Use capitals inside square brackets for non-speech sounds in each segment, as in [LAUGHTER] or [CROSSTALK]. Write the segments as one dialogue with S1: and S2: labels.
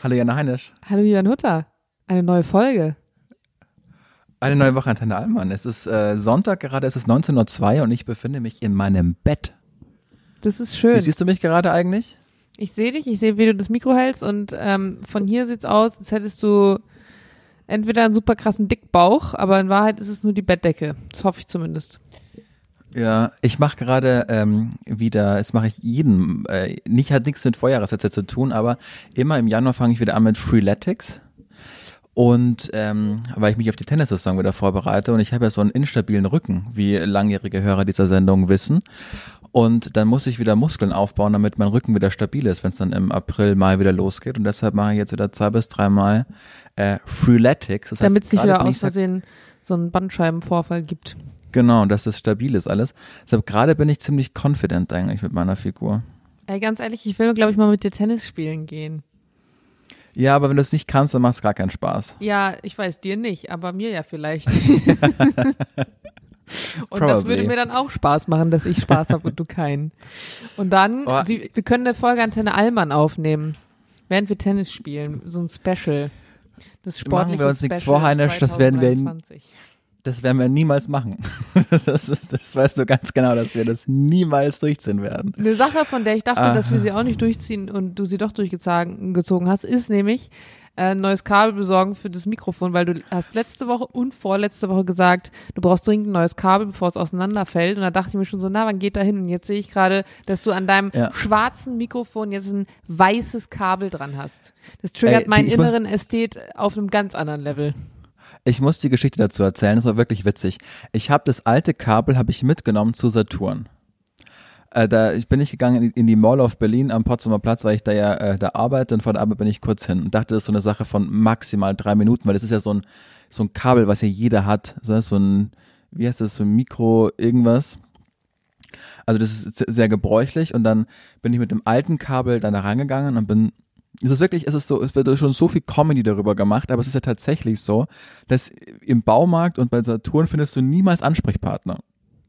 S1: Hallo Jana Heinisch.
S2: Hallo Jörn Hutter. Eine neue Folge.
S1: Eine neue Woche Antenne Allmann. Es ist äh, Sonntag, gerade es ist 19.02 Uhr und ich befinde mich in meinem Bett.
S2: Das ist schön.
S1: Wie siehst du mich gerade eigentlich?
S2: Ich sehe dich, ich sehe, wie du das Mikro hältst und ähm, von hier sieht's aus, als hättest du entweder einen super krassen Dickbauch, aber in Wahrheit ist es nur die Bettdecke. Das hoffe ich zumindest.
S1: Ja, ich mache gerade ähm, wieder, das mache ich jeden, äh, nicht hat nichts mit Vorjahressätze zu tun, aber immer im Januar fange ich wieder an mit Freeletics. Und ähm, weil ich mich auf die Tennissaison wieder vorbereite und ich habe ja so einen instabilen Rücken, wie langjährige Hörer dieser Sendung wissen. Und dann muss ich wieder Muskeln aufbauen, damit mein Rücken wieder stabil ist, wenn es dann im April, Mai wieder losgeht. Und deshalb mache ich jetzt wieder zwei bis dreimal äh, Freeletics. Das
S2: Damit es nicht wieder aus Versehen so einen Bandscheibenvorfall gibt.
S1: Genau, dass es stabil ist alles. Deshalb gerade bin ich ziemlich confident eigentlich mit meiner Figur.
S2: Ey, ganz ehrlich, ich will, glaube ich, mal mit dir Tennis spielen gehen.
S1: Ja, aber wenn du es nicht kannst, dann macht es gar keinen Spaß.
S2: Ja, ich weiß, dir nicht, aber mir ja vielleicht. [LAUGHS] und das
S1: Probably.
S2: würde mir dann auch Spaß machen, dass ich Spaß habe und du keinen. Und dann,
S1: Oh.
S2: wir, wir können eine Folge Antenne Allmann aufnehmen, während wir Tennis spielen. So ein Special. Das sportliche
S1: Machen wir uns nichts
S2: Special
S1: vor, Heinisch, das werden wir-
S2: 2023.
S1: Das werden wir niemals machen. [LAUGHS] Das, ist, das weißt du ganz genau, dass wir das niemals durchziehen werden.
S2: Eine Sache, von der ich dachte, dass wir sie auch nicht durchziehen und du sie doch durchgezogen gezogen hast, ist nämlich äh, ein neues Kabel besorgen für das Mikrofon, weil du hast letzte Woche und vorletzte Woche gesagt, du brauchst dringend ein neues Kabel, bevor es auseinanderfällt. Und da dachte ich mir schon so, na, wann geht da hin? Und jetzt sehe ich gerade, dass du an deinem
S1: Ja.
S2: schwarzen Mikrofon jetzt ein weißes Kabel dran hast. Das triggert
S1: Ey, die-
S2: meinen inneren Ästhet auf einem ganz anderen Level.
S1: Ich muss die Geschichte dazu erzählen, das war wirklich witzig. Ich habe das alte Kabel habe ich mitgenommen zu Saturn. Äh, da ich bin ich gegangen in, die Mall of Berlin am Potsdamer Platz, weil ich da ja äh, da arbeite und von der Arbeit bin ich kurz hin und dachte, das ist so eine Sache von maximal drei Minuten, weil das ist ja so ein so ein Kabel, was ja jeder hat, so ein wie heißt das, so ein Mikro irgendwas. Also das ist se- sehr gebräuchlich und dann bin ich mit dem alten Kabel dann da rangegangen und bin es ist wirklich, es ist so, es wird schon so viel Comedy darüber gemacht, aber es ist ja tatsächlich so, dass im Baumarkt und bei Saturn findest du niemals Ansprechpartner.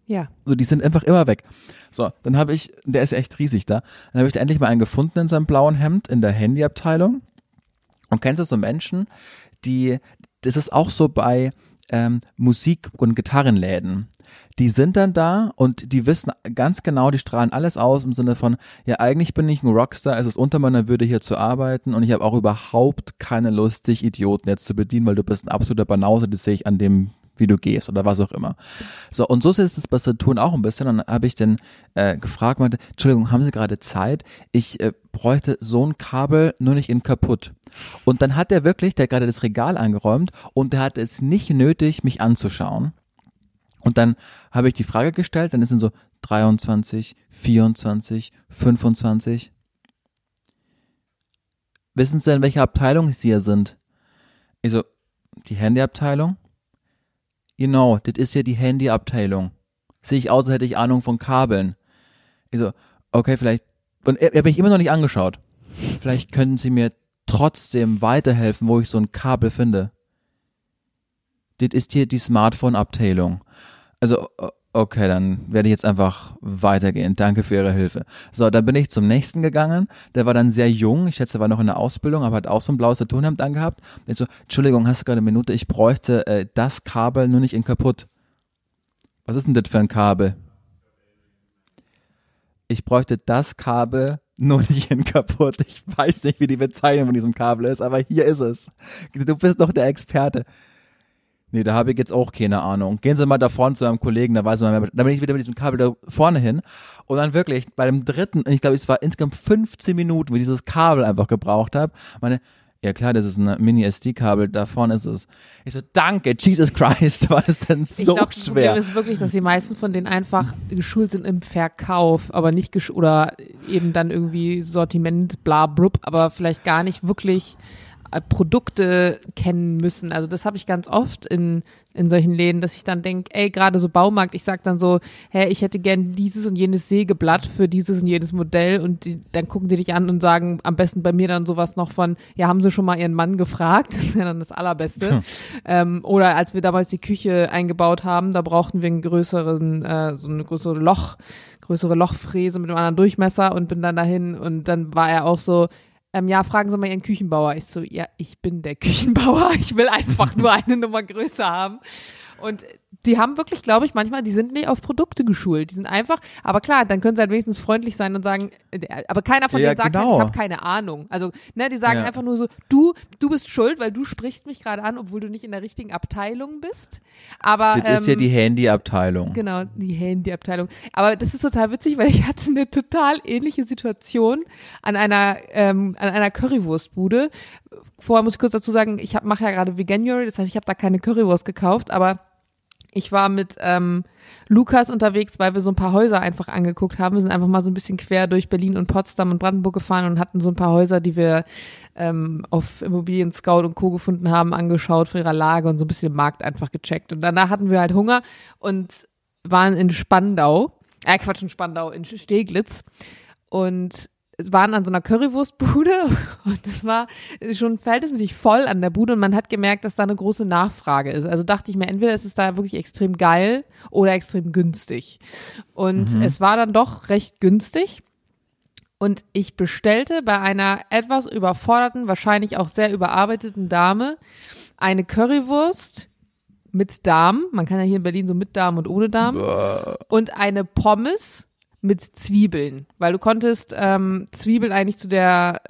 S2: Ja.
S1: So, die sind einfach immer weg. So, dann habe ich, der ist ja echt riesig da, dann habe ich da endlich mal einen gefunden in seinem blauen Hemd in der Handyabteilung. Und kennst du so Menschen, die, das ist auch so bei ähm, Musik- und Gitarrenläden. Die sind dann da und die wissen ganz genau, die strahlen alles aus im Sinne von, ja, eigentlich bin ich ein Rockstar, es ist unter meiner Würde hier zu arbeiten und ich habe auch überhaupt keine Lust, dich Idioten jetzt zu bedienen, weil du bist ein absoluter Banause, das sehe ich an dem, wie du gehst oder was auch immer. So, und so ist es bei Saturn auch ein bisschen. Dann habe ich den äh, gefragt, meinte, Entschuldigung, haben Sie gerade Zeit? Ich äh, bräuchte so ein Kabel, nur nicht in kaputt. Und dann hat er wirklich, der hat gerade das Regal eingeräumt und der hat es nicht nötig, mich anzuschauen. Und dann habe ich die Frage gestellt, dann sind so 23, 24, 25. Wissen Sie, in welcher Abteilung Sie hier sind? Ich so, die Handyabteilung? Genau, das ist ja die Handyabteilung. Sehe ich aus, als hätte ich Ahnung von Kabeln. Ich so, okay, vielleicht. Und er, er bin ich immer noch nicht angeschaut. Vielleicht können Sie mir trotzdem weiterhelfen, wo ich so ein Kabel finde. Das ist hier die Smartphone-Abteilung. Also, o- okay, dann werde ich jetzt einfach weitergehen. Danke für Ihre Hilfe. So, dann bin ich zum nächsten gegangen. Der war dann sehr jung. Ich schätze, er war noch in der Ausbildung, aber hat auch so ein blaues Turnhemd angehabt. Ich so, Entschuldigung, hast du gerade eine Minute? Ich bräuchte äh, das Kabel, nur nicht in kaputt. Was ist denn das für ein Kabel? Ich bräuchte das Kabel, nur nicht in kaputt. Ich weiß nicht, wie die Bezeichnung von diesem Kabel ist, aber hier ist es. Du bist doch der Experte. Nee, da habe ich jetzt auch keine Ahnung. Gehen Sie mal da vorne zu meinem Kollegen, da weiß man mehr. Da bin ich wieder mit diesem Kabel da vorne hin. Und dann wirklich bei dem dritten, und ich glaube, es war insgesamt 15 Minuten, ich dieses Kabel einfach gebraucht habe. Meine, ja klar, das ist ein Mini-SD-Kabel, da vorne ist es. Ich so, danke, Jesus Christ, [LAUGHS] war das denn
S2: Ich
S1: so
S2: glaube, das
S1: schwer?
S2: Problem ist wirklich, dass die meisten von denen einfach geschult sind im Verkauf, aber nicht gesch oder eben dann irgendwie Sortiment, bla, blub, aber vielleicht gar nicht wirklich Produkte kennen müssen. Also das habe ich ganz oft in, in solchen Läden, dass ich dann denke, ey, gerade so Baumarkt, ich sag dann so, hä, ich hätte gern dieses und jenes Sägeblatt für dieses und jenes Modell und die, dann gucken die dich an und sagen am besten bei mir dann sowas noch von, ja, haben sie schon mal ihren Mann gefragt? [LAUGHS] Das ist ja dann das Allerbeste. Ähm, oder als wir damals die Küche eingebaut haben, da brauchten wir einen größeren, äh, so eine größere Loch, größere Lochfräse mit einem anderen Durchmesser und bin dann dahin und dann war er auch so, ähm, ja, fragen Sie mal Ihren Küchenbauer. Ich so, ja, ich bin der Küchenbauer. [LAUGHS] Ich will einfach nur eine Nummer größer haben. Und die haben wirklich, glaube ich, manchmal, die sind nicht auf Produkte geschult. Die sind einfach, aber klar, dann können sie halt wenigstens freundlich sein und sagen, äh, aber keiner von
S1: Ja,
S2: denen sagt,
S1: genau.
S2: ich habe keine Ahnung. Also, ne, die sagen
S1: Ja.
S2: einfach nur so, du, du bist schuld, weil du sprichst mich gerade an, obwohl du nicht in der richtigen Abteilung bist. Aber
S1: Das ist ja
S2: ähm,
S1: die Handyabteilung.
S2: Genau, die Handyabteilung. Aber das ist total witzig, weil ich hatte eine total ähnliche Situation an einer ähm, an einer Currywurstbude. Vorher muss ich kurz dazu sagen, ich mache ja gerade Veganuary, das heißt, ich habe da keine Currywurst gekauft, aber ich war mit ähm, Lukas unterwegs, weil wir so ein paar Häuser einfach angeguckt haben. Wir sind einfach mal so ein bisschen quer durch Berlin und Potsdam und Brandenburg gefahren und hatten so ein paar Häuser, die wir ähm, auf Immobilien Scout und Co. gefunden haben, angeschaut für ihre Lage und so ein bisschen den Markt einfach gecheckt. Und danach hatten wir halt Hunger und waren in Spandau, äh Quatsch, in Spandau, in Steglitz und waren an so einer Currywurstbude [LAUGHS] und es war schon verhältnismäßig voll an der Bude und man hat gemerkt, dass da eine große Nachfrage ist. Also dachte ich mir, entweder ist es da wirklich extrem geil oder extrem günstig. Und es war dann doch recht günstig. Und ich bestellte bei einer etwas überforderten, wahrscheinlich auch sehr überarbeiteten Dame eine Currywurst mit Darm. Man kann ja hier in Berlin so mit Darm und ohne Darm. Und eine Pommes mit Zwiebeln. Weil du konntest ähm, Zwiebeln eigentlich zu der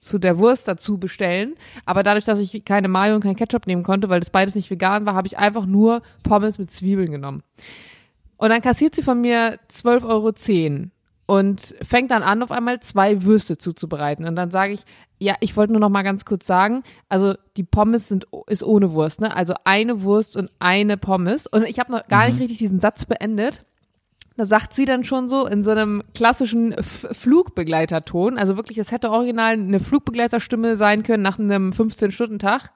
S2: zu der Wurst dazu bestellen. Aber dadurch, dass ich keine Mayo und kein Ketchup nehmen konnte, weil das beides nicht vegan war, habe ich einfach nur Pommes mit Zwiebeln genommen. Und dann kassiert sie von mir 12,10 Euro und fängt dann an, auf einmal zwei Würste zuzubereiten. Und dann sage ich, ja, ich wollte nur noch mal ganz kurz sagen, also die Pommes sind ist ohne Wurst, ne? Also eine Wurst und eine Pommes. Und ich habe noch gar nicht richtig diesen Satz beendet. Da sagt sie dann schon so in so einem klassischen F Flugbegleiterton, also wirklich, es hätte original eine Flugbegleiterstimme sein können nach einem 15-Stunden-Tag.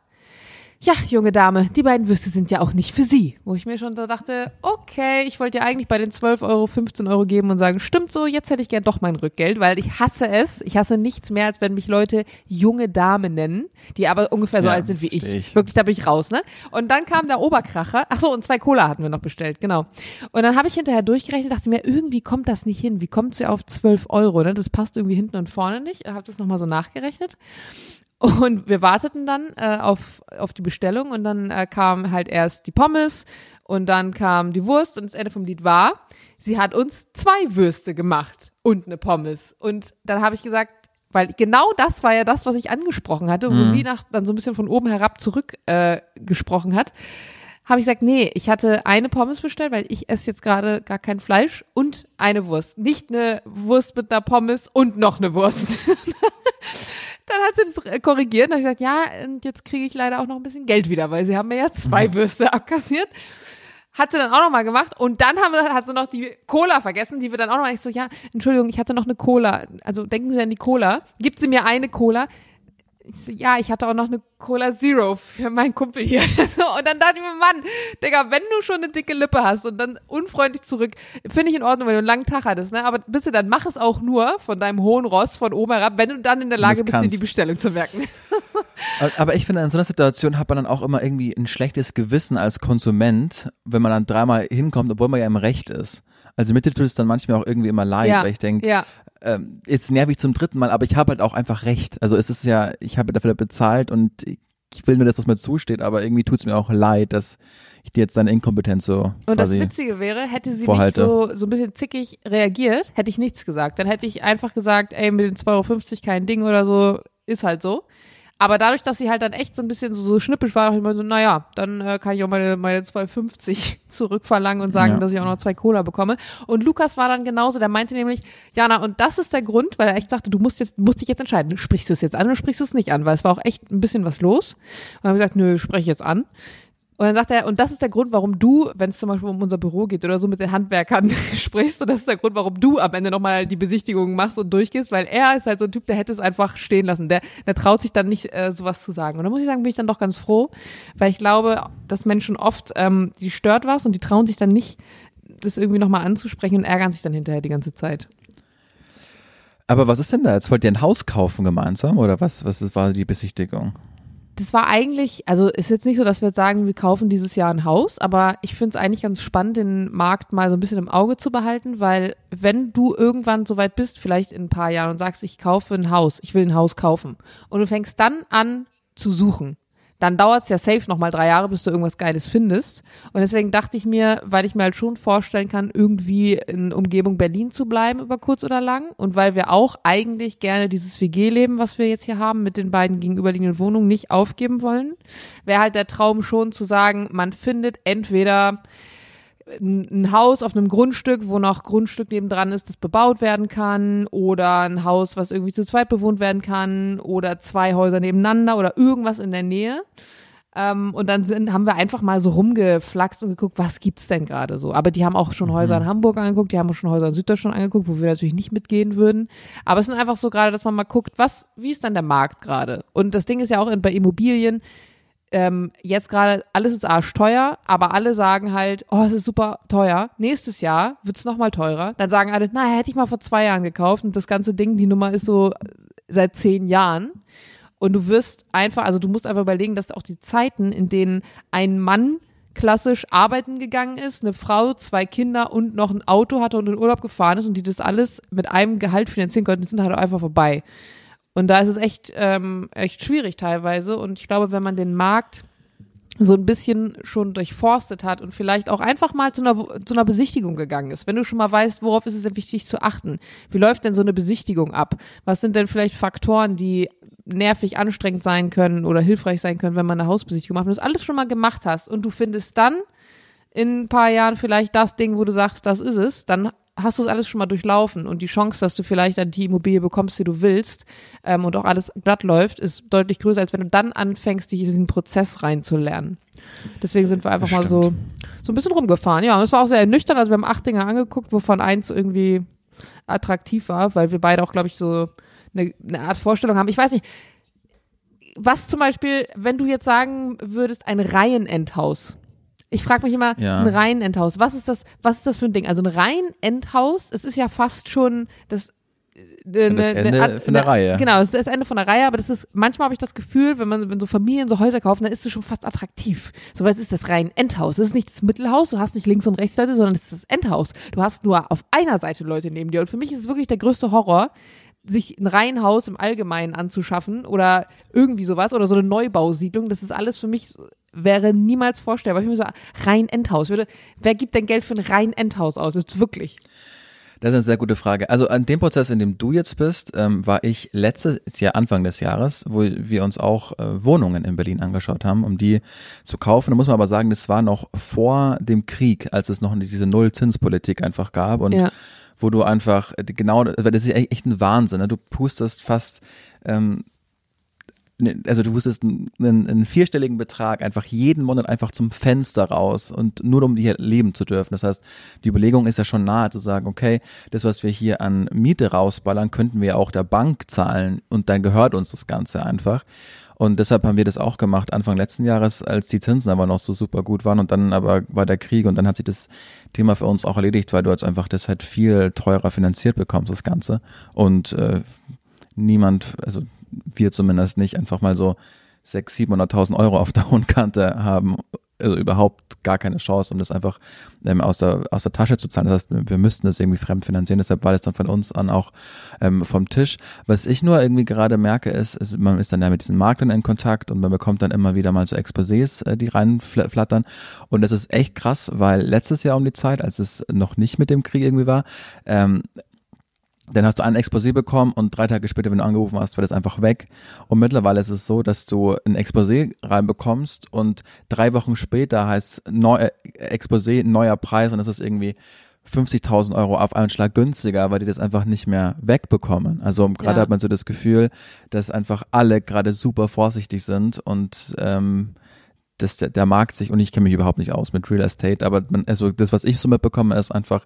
S2: Ja, junge Dame, die beiden Würste sind ja auch nicht für Sie. Wo ich mir schon so dachte, okay, ich wollte ja eigentlich bei den 12 Euro 15 Euro geben und sagen, stimmt so, jetzt hätte ich gern doch mein Rückgeld, weil ich hasse es. Ich hasse nichts mehr, als wenn mich Leute junge Dame nennen, die aber ungefähr so
S1: Ja,
S2: alt sind wie ich.
S1: ich.
S2: Wirklich, da bin ich raus, ne? Und dann kam der Oberkracher. Ach so, und zwei Cola hatten wir noch bestellt, genau. Und dann habe ich hinterher durchgerechnet, dachte mir, irgendwie kommt das nicht hin. Wie kommt sie auf 12 Euro, ne? Das passt irgendwie hinten und vorne nicht. Habe das nochmal so nachgerechnet. Und wir warteten dann äh, auf, auf die Bestellung und dann äh, kam halt erst die Pommes und dann kam die Wurst und das Ende vom Lied war, sie hat uns zwei Würste gemacht und eine Pommes. Und dann habe ich gesagt, weil genau das war ja das, was ich angesprochen hatte, wo sie nach, dann so ein bisschen von oben herab zurück äh, gesprochen hat, habe ich gesagt, nee, ich hatte eine Pommes bestellt, weil ich esse jetzt gerade gar kein Fleisch und eine Wurst. Nicht eine Wurst mit einer Pommes und noch eine Wurst. [LAUGHS] Dann hat sie das korrigiert und ich gesagt, ja, und jetzt kriege ich leider auch noch ein bisschen Geld wieder, weil sie haben mir ja zwei Würste [LAUGHS] abkassiert. Hat sie dann auch noch mal gemacht und dann haben hat sie noch die Cola vergessen, die wir dann auch noch mal, ich so, ja, Entschuldigung, ich hatte noch eine Cola. Also denken Sie an die Cola. Gibt sie mir eine Cola? Ich so, ja, ich hatte auch noch eine Cola Zero für meinen Kumpel hier. [LAUGHS] Und dann dachte ich mir, Mann, Digga, wenn du schon eine dicke Lippe hast und dann unfreundlich zurück, finde ich in Ordnung, wenn du einen langen Tag hattest, ne? Aber bitte, dann mach es auch nur von deinem hohen Ross von oben herab, wenn du dann in der Lage bist, dir die. Bestellung zu merken.
S1: Aber ich finde, in so einer Situation hat man dann auch immer irgendwie ein schlechtes Gewissen als Konsument, wenn man dann dreimal hinkommt, obwohl man ja im Recht ist. Also mir tut es dann manchmal auch irgendwie immer leid,
S2: Ja,
S1: weil ich denke,
S2: ja.
S1: ähm, jetzt nerv ich zum dritten Mal, aber ich habe halt auch einfach recht. Also es ist ja, ich habe dafür bezahlt und ich will nur, dass das mir zusteht, aber irgendwie tut es mir auch leid, dass ich dir jetzt deine Inkompetenz so
S2: Und das Witzige wäre, hätte sie
S1: vorhalte.
S2: nicht so, so ein bisschen zickig reagiert, hätte ich nichts gesagt. Dann hätte ich einfach gesagt, ey, mit den 2,50 Euro kein Ding oder so, ist halt so. Aber dadurch, dass sie halt dann echt so ein bisschen so, so schnippisch war, dachte ich mir so, naja, dann äh, kann ich auch meine, meine 2,50 [LAUGHS] zurückverlangen und sagen,
S1: Ja.
S2: dass ich auch noch zwei Cola bekomme. Und Lukas war dann genauso, der meinte nämlich, Jana, und das ist der Grund, weil er echt sagte, du musst jetzt, musst dich jetzt entscheiden, sprichst du es jetzt an oder sprichst du es nicht an, weil es war auch echt ein bisschen was los. Und dann habe ich gesagt, nö, spreche ich jetzt an. Und dann sagt er, und das ist der Grund, warum du, wenn es zum Beispiel um unser Büro geht oder so mit den Handwerkern [LAUGHS] sprichst, und das ist der Grund, warum du am Ende nochmal die Besichtigung machst und durchgehst, weil er ist halt so ein Typ, der hätte es einfach stehen lassen. Der, der traut sich dann nicht, äh, sowas zu sagen. Und da muss ich sagen, bin ich dann doch ganz froh, weil ich glaube, dass Menschen oft, ähm, die stört was und die trauen sich dann nicht, das irgendwie nochmal anzusprechen und ärgern sich dann hinterher die ganze Zeit.
S1: Aber was ist denn da jetzt? Wollt ihr ein Haus kaufen gemeinsam oder was, was ist, war die Besichtigung?
S2: Das war eigentlich, also ist jetzt nicht so, dass wir jetzt sagen, wir kaufen dieses Jahr ein Haus, aber ich finde es eigentlich ganz spannend, den Markt mal so ein bisschen im Auge zu behalten, weil wenn du irgendwann so weit bist, vielleicht in ein paar Jahren und sagst, ich kaufe ein Haus, ich will ein Haus kaufen und du fängst dann an zu suchen, dann dauert es ja safe nochmal drei Jahre, bis du irgendwas Geiles findest. Und deswegen dachte ich mir, weil ich mir halt schon vorstellen kann, irgendwie in Umgebung Berlin zu bleiben über kurz oder lang und weil wir auch eigentlich gerne dieses WG-Leben, was wir jetzt hier haben, mit den beiden gegenüberliegenden Wohnungen nicht aufgeben wollen, wäre halt der Traum schon zu sagen, man findet entweder ein Haus auf einem Grundstück, wo noch Grundstück nebendran ist, das bebaut werden kann, oder ein Haus, was irgendwie zu zweit bewohnt werden kann, oder zwei Häuser nebeneinander oder irgendwas in der Nähe. Ähm, und dann sind, haben wir einfach mal so rumgeflaxt und geguckt, was gibt's denn gerade so. Aber die haben auch schon Häuser in mhm. Hamburg angeguckt, die haben auch schon Häuser in Süddeutschland angeguckt, wo wir natürlich nicht mitgehen würden. Aber es sind einfach so gerade, dass man mal guckt, was, wie ist dann der Markt gerade? Und das Ding ist ja auch in, bei Immobilien, ähm, jetzt gerade alles ist arschteuer, aber alle sagen halt, oh, es ist super teuer. Nächstes Jahr wird es nochmal teurer. Dann sagen alle, na, hätte ich mal vor zwei Jahren gekauft und das ganze Ding, die Nummer ist so seit zehn Jahren. Und du wirst einfach, also du musst einfach überlegen, dass auch die Zeiten, in denen ein Mann klassisch arbeiten gegangen ist, eine Frau, zwei Kinder und noch ein Auto hatte und in Urlaub gefahren ist und die das alles mit einem Gehalt finanzieren konnten, sind halt einfach vorbei. Und da ist es echt, ähm, echt schwierig teilweise. Und ich glaube, wenn man den Markt so ein bisschen schon durchforstet hat und vielleicht auch einfach mal zu einer, zu einer Besichtigung gegangen ist. Wenn du schon mal weißt, worauf ist es denn wichtig zu achten? Wie läuft denn so eine Besichtigung ab? Was sind denn vielleicht Faktoren, die nervig anstrengend sein können oder hilfreich sein können, wenn man eine Hausbesichtigung macht? Wenn du das alles schon mal gemacht hast und du findest dann in ein paar Jahren vielleicht das Ding, wo du sagst, das ist es, dann hast du es alles schon mal durchlaufen und die Chance, dass du vielleicht dann die Immobilie bekommst, die du willst ähm, und auch alles glatt läuft, ist deutlich größer, als wenn du dann anfängst, dich in diesen Prozess reinzulernen. Deswegen sind wir einfach mal so, so ein bisschen rumgefahren. Ja, und es war auch sehr nüchtern. Also wir haben acht Dinge angeguckt, wovon eins irgendwie attraktiv war, weil wir beide auch, glaube ich, so eine, eine Art Vorstellung haben. Ich weiß nicht, was zum Beispiel, wenn du jetzt sagen würdest, ein Reihenendhaus ich frage mich immer, ja. ein Reihenendhaus, was ist das, was ist das für ein Ding? Also ein Reihenendhaus, es ist ja fast schon das
S1: äh, eine, das Ende eine, von der eine, Reihe.
S2: Genau, es ist das Ende von der Reihe, aber das ist, manchmal habe ich das Gefühl, wenn man, wenn so Familien so Häuser kaufen, dann ist es schon fast attraktiv. So, weil es ist das rein Endhaus. Es ist nicht das Mittelhaus, du hast nicht links und rechts Leute, sondern es ist das Endhaus. Du hast nur auf einer Seite Leute neben dir. Und für mich ist es wirklich der größte Horror, sich ein Reihenhaus im Allgemeinen anzuschaffen oder irgendwie sowas oder so eine Neubausiedlung. Das ist alles für mich wäre niemals vorstellbar. Ich würde so, rein Endhaus. Würde, wer gibt denn Geld für ein rein Endhaus aus? Ist wirklich.
S1: Das ist eine sehr gute Frage. Also an dem Prozess, in dem du jetzt bist, ähm, war ich letztes Jahr, Anfang des Jahres, wo wir uns auch äh, Wohnungen in Berlin angeschaut haben, um die zu kaufen. Da muss man aber sagen, das war noch vor dem Krieg, als es noch diese Nullzinspolitik einfach gab und ja. wo du einfach äh, genau, das ist echt ein Wahnsinn. Ne? Du pustest fast ähm, also du wusstest einen, einen, vierstelligen Betrag einfach jeden Monat einfach zum Fenster raus und nur um hier leben zu dürfen. Das heißt, die Überlegung ist ja schon nahe zu sagen, okay, das, was wir hier an Miete rausballern, könnten wir auch der Bank zahlen und dann gehört uns das Ganze einfach. Und deshalb haben wir das auch gemacht Anfang letzten Jahres, als die Zinsen aber noch so super gut waren und dann aber war der Krieg und dann hat sich das Thema für uns auch erledigt, weil du jetzt einfach das halt viel teurer finanziert bekommst, das Ganze. Und äh, niemand, also wir zumindest nicht einfach mal so 600.000, 700.000 Euro auf der hohen Kante haben, also überhaupt gar keine Chance, um das einfach ähm, aus, der, aus der Tasche zu zahlen. Das heißt, wir müssten das irgendwie fremdfinanzieren. Deshalb war das dann von uns an auch ähm, vom Tisch. Was ich nur irgendwie gerade merke, ist, ist, man ist dann ja mit diesen Marktern in Kontakt und man bekommt dann immer wieder mal so Exposés, äh, die reinflattern. Und das ist echt krass, weil letztes Jahr um die Zeit, als es noch nicht mit dem Krieg irgendwie war, ähm, dann hast du ein Exposé bekommen und drei Tage später, wenn du angerufen hast, war das einfach weg. Und mittlerweile ist es so, dass du ein Exposé reinbekommst und drei Wochen später heißt neu, äh, Exposé neuer Preis und es ist irgendwie 50.000 Euro auf einen Schlag günstiger, weil die das einfach nicht mehr wegbekommen. Also gerade ja. hat man so das Gefühl, dass einfach alle gerade super vorsichtig sind und ähm, dass der, der Markt sich, und ich kenne mich überhaupt nicht aus mit Real Estate, aber man, also das, was ich so mitbekomme, ist einfach,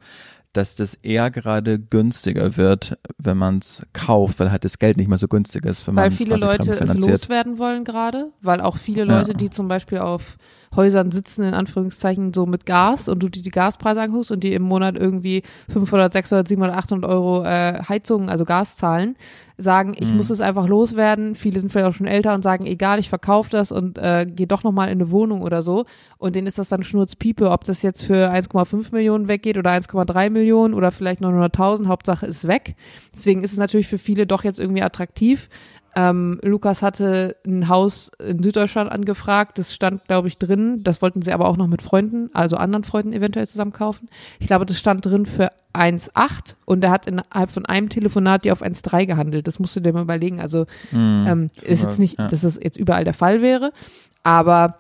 S1: dass das eher gerade günstiger wird, wenn man es kauft, weil halt das Geld nicht mehr so günstig ist, wenn
S2: Weil viele Leute es loswerden wollen gerade, weil auch viele Leute,
S1: Ja.
S2: die zum Beispiel auf Häusern sitzen, in Anführungszeichen, so mit Gas und du dir die Gaspreise anguckst und die im Monat irgendwie 500, 600, 700, 800 Euro äh, Heizung, also Gas zahlen, sagen, ich
S1: Mhm.
S2: muss es einfach loswerden. Viele sind vielleicht auch schon älter und sagen, egal, ich verkaufe das und äh, gehe doch nochmal in eine Wohnung oder so. Und denen ist das dann Schnurzpiepe, ob das jetzt für 1,5 Millionen weggeht oder 1,3 Millionen oder vielleicht 900.000, Hauptsache ist weg. Deswegen ist es natürlich für viele doch jetzt irgendwie attraktiv. Ähm, Lukas hatte ein Haus in Süddeutschland angefragt, das stand, glaube ich, drin. Das wollten sie aber auch noch mit Freunden, also anderen Freunden eventuell zusammen kaufen. Ich glaube, das stand drin für 1,8 und er hat innerhalb von einem Telefonat die auf 1,3 gehandelt. Das musst du dir mal überlegen. Also ähm, ist jetzt nicht,
S1: ja.
S2: dass das jetzt überall der Fall wäre, aber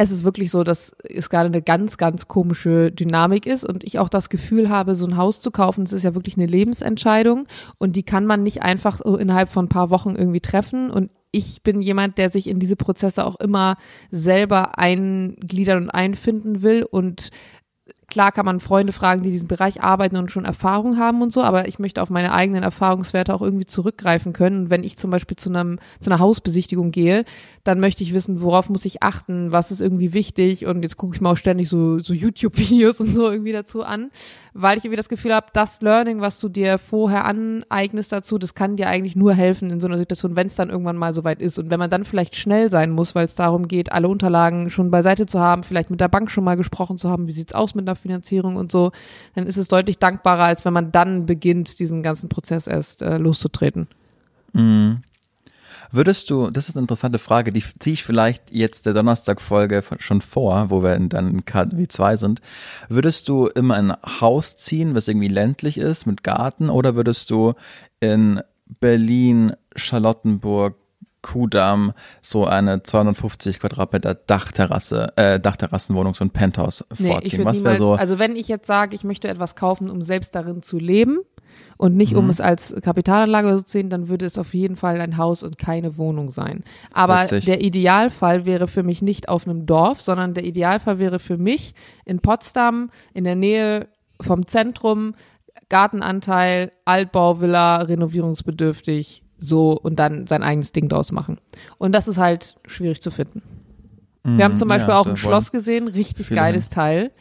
S2: es ist wirklich so, dass es gerade eine ganz, ganz komische Dynamik ist und ich auch das Gefühl habe, so ein Haus zu kaufen, das ist ja wirklich eine Lebensentscheidung und die kann man nicht einfach so innerhalb von ein paar Wochen irgendwie treffen und ich bin jemand, der sich in diese Prozesse auch immer selber eingliedern und einfinden will und Klar kann man Freunde fragen, die in diesem Bereich arbeiten und schon Erfahrung haben und so, aber ich möchte auf meine eigenen Erfahrungswerte auch irgendwie zurückgreifen können. Und wenn ich zum Beispiel zu, einem, zu einer Hausbesichtigung gehe, dann möchte ich wissen, worauf muss ich achten, was ist irgendwie wichtig. Und jetzt gucke ich mir auch ständig so, so YouTube-Videos [LAUGHS] und so irgendwie dazu an, weil ich irgendwie das Gefühl habe, das Learning, was du dir vorher aneignest dazu, das kann dir eigentlich nur helfen in so einer Situation, wenn es dann irgendwann mal soweit ist. Und wenn man dann vielleicht schnell sein muss, weil es darum geht, alle Unterlagen schon beiseite zu haben, vielleicht mit der Bank schon mal gesprochen zu haben, wie sieht's aus mit einer Finanzierung und so, dann ist es deutlich dankbarer, als wenn man dann beginnt, diesen ganzen Prozess erst äh, loszutreten.
S1: Würdest du, das ist eine interessante Frage, die ziehe ich vielleicht jetzt der Donnerstag-Folge schon vor, wo wir dann in KW 2 sind. Würdest du immer ein Haus ziehen, was irgendwie ländlich ist, mit Garten, oder würdest du in Berlin, Charlottenburg, Kudamm so eine 250 Quadratmeter Dachterrasse, äh, Dachterrassenwohnung, so ein Penthouse
S2: Nee,
S1: vorziehen? Was wäre so?
S2: also wenn ich jetzt sage, ich möchte etwas kaufen, um selbst darin zu leben und nicht um es als Kapitalanlage zu sehen, dann würde es auf jeden Fall ein Haus und keine Wohnung sein. Aber
S1: Witzig.
S2: der Idealfall wäre für mich nicht auf einem Dorf, sondern der Idealfall wäre für mich in Potsdam, in der Nähe vom Zentrum, Gartenanteil, Altbauvilla, renovierungsbedürftig, so und dann sein eigenes Ding draus machen. Und das ist halt schwierig zu finden. Wir haben zum
S1: Mhm, ja,
S2: Beispiel auch ein Schloss gesehen, richtig geiles Teil.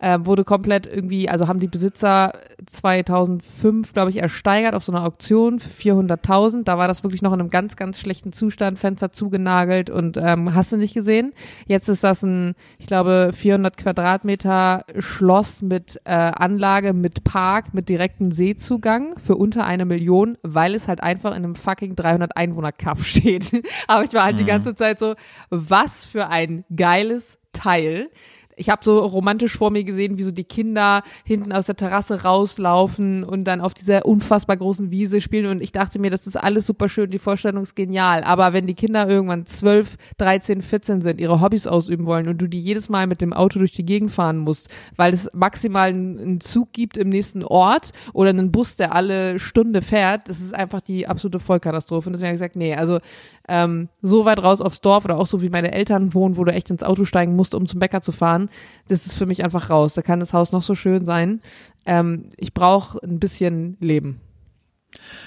S2: Äh, wurde komplett irgendwie, also haben die Besitzer 2005, glaube ich, ersteigert auf so einer Auktion für 400.000. Da war das wirklich noch in einem ganz, ganz schlechten Zustand, Fenster zugenagelt und ähm, hast du nicht gesehen. Jetzt ist das ein, ich glaube, 400 Quadratmeter Schloss mit äh, Anlage, mit Park, mit direktem Seezugang für unter eine Million, weil es halt einfach in einem fucking 300 Einwohner Kaff [LAUGHS] steht. Aber ich war halt die ganze Zeit so, was für ein geiles Teil. Ich habe so romantisch vor mir gesehen, wie so die Kinder hinten aus der Terrasse rauslaufen und dann auf dieser unfassbar großen Wiese spielen. Und ich dachte mir, das ist alles super schön, die Vorstellung ist genial. Aber wenn die Kinder irgendwann 12, 13, 14 sind, ihre Hobbys ausüben wollen und du die jedes Mal mit dem Auto durch die Gegend fahren musst, weil es maximal einen Zug gibt im nächsten Ort oder einen Bus, der alle Stunde fährt, das ist einfach die absolute Vollkatastrophe. Und deswegen habe ich gesagt, nee, also ähm, so weit raus aufs Dorf oder auch so wie meine Eltern wohnen, wo du echt ins Auto steigen musst, um zum Bäcker zu fahren, das ist für mich einfach raus. Da kann das Haus noch so schön sein. Ähm, ich brauche ein bisschen Leben.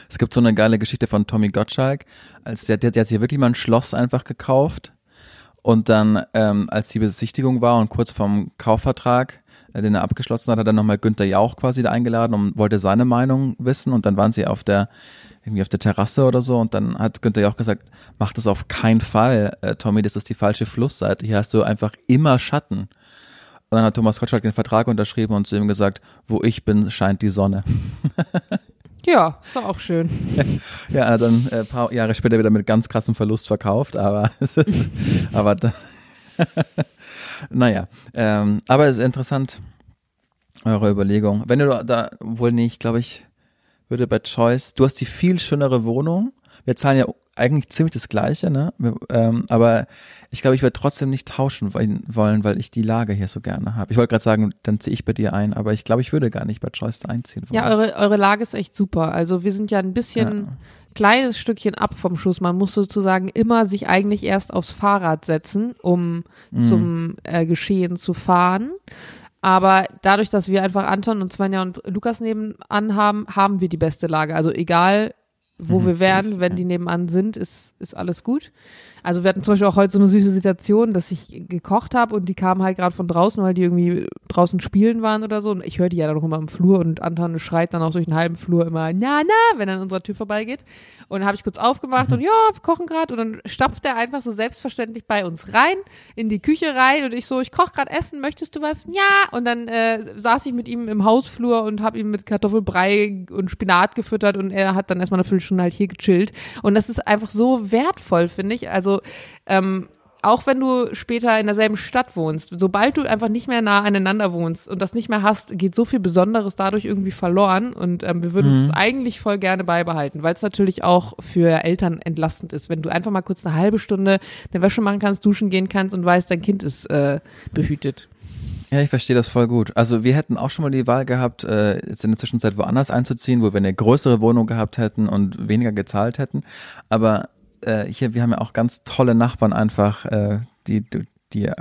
S1: Es gibt so eine geile Geschichte von Tommy Gottschalk, als der, der, der hat sich wirklich mal ein Schloss einfach gekauft und dann, ähm, als die Besichtigung war und kurz vorm Kaufvertrag, den er abgeschlossen hat, hat er nochmal Günther Jauch quasi da eingeladen und wollte seine Meinung wissen und dann waren sie auf der irgendwie auf der Terrasse oder so und dann hat Günther Jauch gesagt, mach das auf keinen Fall, äh, Tommy, das ist die falsche Flussseite, hier hast du einfach immer Schatten. Und dann hat Thomas Gottschalk den Vertrag unterschrieben und zu ihm gesagt, wo ich bin, scheint die Sonne. [LAUGHS]
S2: Ja, ist doch auch schön. [LAUGHS]
S1: Ja, er hat dann äh, ein paar Jahre später wieder mit ganz krassem Verlust verkauft, aber [LAUGHS] es ist, aber da, naja, ähm, aber es ist interessant, eure Überlegung. Wenn du da, wohl nicht, glaube ich, würde bei Choice, du hast die viel schönere Wohnung. Wir zahlen ja eigentlich ziemlich das Gleiche, ne? Ähm, aber ich glaube, ich werde trotzdem nicht tauschen wollen, wollen, weil ich die Lage hier so gerne habe. Ich wollte gerade sagen, dann ziehe ich bei dir ein, aber ich glaube, ich würde gar nicht bei Choice da einziehen wollen.
S2: Ja, eure, eure Lage ist echt super. Also wir sind ja ein bisschen
S1: Ja.
S2: Kleines Stückchen ab vom Schuss. Man muss sozusagen immer sich eigentlich erst aufs Fahrrad setzen, um
S1: Mhm.
S2: zum äh, Geschehen zu fahren. Aber dadurch, dass wir einfach Anton und Svenja und Lukas nebenan haben, haben wir die beste Lage. Also egal, wo
S1: Mhm,
S2: wir wären, wenn
S1: ja.
S2: die nebenan sind, ist, ist alles gut. Also wir hatten zum Beispiel auch heute so eine süße Situation, dass ich gekocht habe und die kamen halt gerade von draußen, weil die irgendwie draußen spielen waren oder so. Und ich höre die ja dann noch immer im Flur und Anton schreit dann auch durch den halben Flur immer, na, na, wenn dann unserer Tür vorbeigeht. Und dann habe ich kurz aufgemacht und ja, wir kochen gerade. Und dann stapft er einfach so selbstverständlich bei uns rein, in die Küche rein. Und ich so, ich koche gerade Essen, möchtest du was? Ja. Und dann äh, saß ich mit ihm im Hausflur und habe ihn mit Kartoffelbrei und Spinat gefüttert. Und er hat dann erstmal eine Viertelstunde halt hier gechillt. Und das ist einfach so wertvoll, finde ich. Also ähm, auch wenn du später in derselben Stadt wohnst, sobald du einfach nicht mehr nah aneinander wohnst und das nicht mehr hast, geht so viel Besonderes dadurch irgendwie verloren. Und ähm, wir würden es eigentlich voll gerne beibehalten, weil es natürlich auch für Eltern entlastend ist, wenn du einfach mal kurz eine halbe Stunde eine Wäsche machen kannst, duschen gehen kannst und weißt, dein Kind ist äh, behütet.
S1: Ja, ich verstehe das voll gut. Also wir hätten auch schon mal die Wahl gehabt, äh, jetzt in der Zwischenzeit woanders einzuziehen, wo wir eine größere Wohnung gehabt hätten und weniger gezahlt hätten. Aber äh, hier, wir haben ja auch ganz tolle Nachbarn einfach, äh, die, die, die,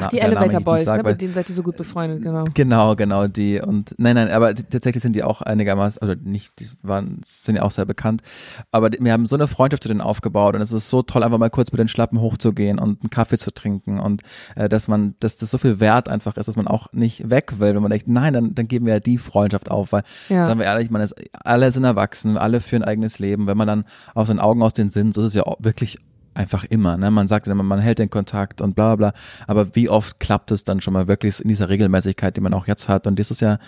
S2: Ach, die Elevator Boys,
S1: sag,
S2: ne? mit denen seid ihr so gut befreundet, genau.
S1: Genau, genau, die und nein, nein, aber tatsächlich sind die auch einigermaßen, also nicht, die waren, sind ja auch sehr bekannt, aber wir haben so eine Freundschaft zu denen aufgebaut und es ist so toll, einfach mal kurz mit den Schlappen hochzugehen und einen Kaffee zu trinken und äh, dass man, dass das so viel wert einfach ist, dass man auch nicht weg will, wenn man denkt, nein, dann, dann geben wir ja die Freundschaft auf, weil,
S2: Ja.
S1: sagen wir ehrlich, man ist, alle sind erwachsen, alle führen ein eigenes Leben, wenn man dann aus den Augen aus den Sinn, so ist es ja auch wirklich einfach immer, ne? Man sagt immer, man hält den Kontakt und bla bla bla. Aber wie oft klappt es dann schon mal wirklich in dieser Regelmäßigkeit, die man auch jetzt hat? Und das ist ja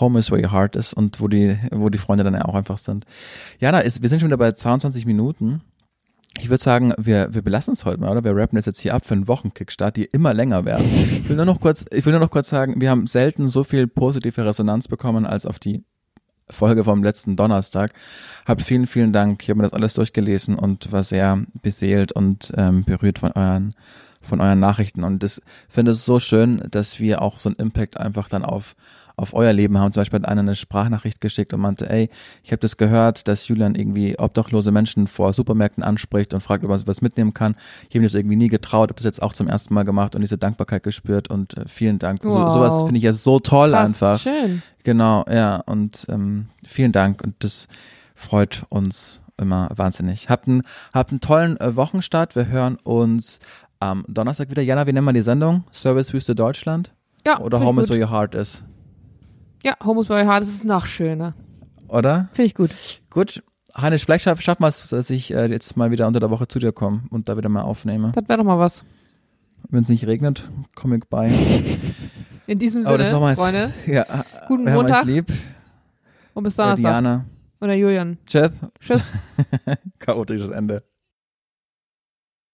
S1: Home is where your heart is und wo die, wo die Freunde dann ja auch einfach sind. Jana, ist, wir sind schon wieder bei 22 Minuten. Ich würde sagen, wir, wir belassen es heute mal, oder? Wir rappen das jetzt hier ab für einen Wochenkickstart, die immer länger werden. Ich will nur noch kurz, ich will nur noch kurz sagen, wir haben selten so viel positive Resonanz bekommen als auf die Folge vom letzten Donnerstag. Habt vielen, vielen Dank. Ich habe mir das alles durchgelesen und war sehr beseelt und ähm, berührt von euren, von euren Nachrichten. Und das finde es so schön, dass wir auch so einen Impact einfach dann auf auf euer Leben haben. Zum Beispiel hat einer eine Sprachnachricht geschickt und meinte, ey, ich habe das gehört, dass Julian irgendwie obdachlose Menschen vor Supermärkten anspricht und fragt, ob er was mitnehmen kann. Ich habe mir das irgendwie nie getraut, habe das jetzt auch zum ersten Mal gemacht und diese Dankbarkeit gespürt und äh, vielen Dank. So,
S2: Wow.
S1: sowas finde ich ja so toll
S2: Krass,
S1: einfach.
S2: Schön.
S1: Genau, ja, und ähm, vielen Dank und das freut uns immer wahnsinnig. Habt einen, habt einen tollen äh, Wochenstart. Wir hören uns am Donnerstag wieder. Jana, wie nennen wir die Sendung? Servicewüste Deutschland?
S2: Ja,
S1: Oder Home is where your heart is?
S2: Ja, Homos Heart, das ist noch schöner.
S1: Oder?
S2: Finde ich gut.
S1: Gut. Heinisch, vielleicht schaff, schaffen wir es, dass ich äh, jetzt mal wieder unter der Woche zu dir komme und da wieder mal aufnehme.
S2: Das wäre doch mal was.
S1: Wenn es nicht regnet, komme ich bei. [LAUGHS]
S2: In diesem Sinne,
S1: nochmals.
S2: Freunde, [LAUGHS]
S1: Ja,
S2: Guten
S1: wir haben
S2: Montag.
S1: euch lieb.
S2: und bis Donnerstag.
S1: Diana.
S2: Oder Julian.
S1: Tschüss.
S2: Tschüss. [LAUGHS]
S1: Chaotisches Ende.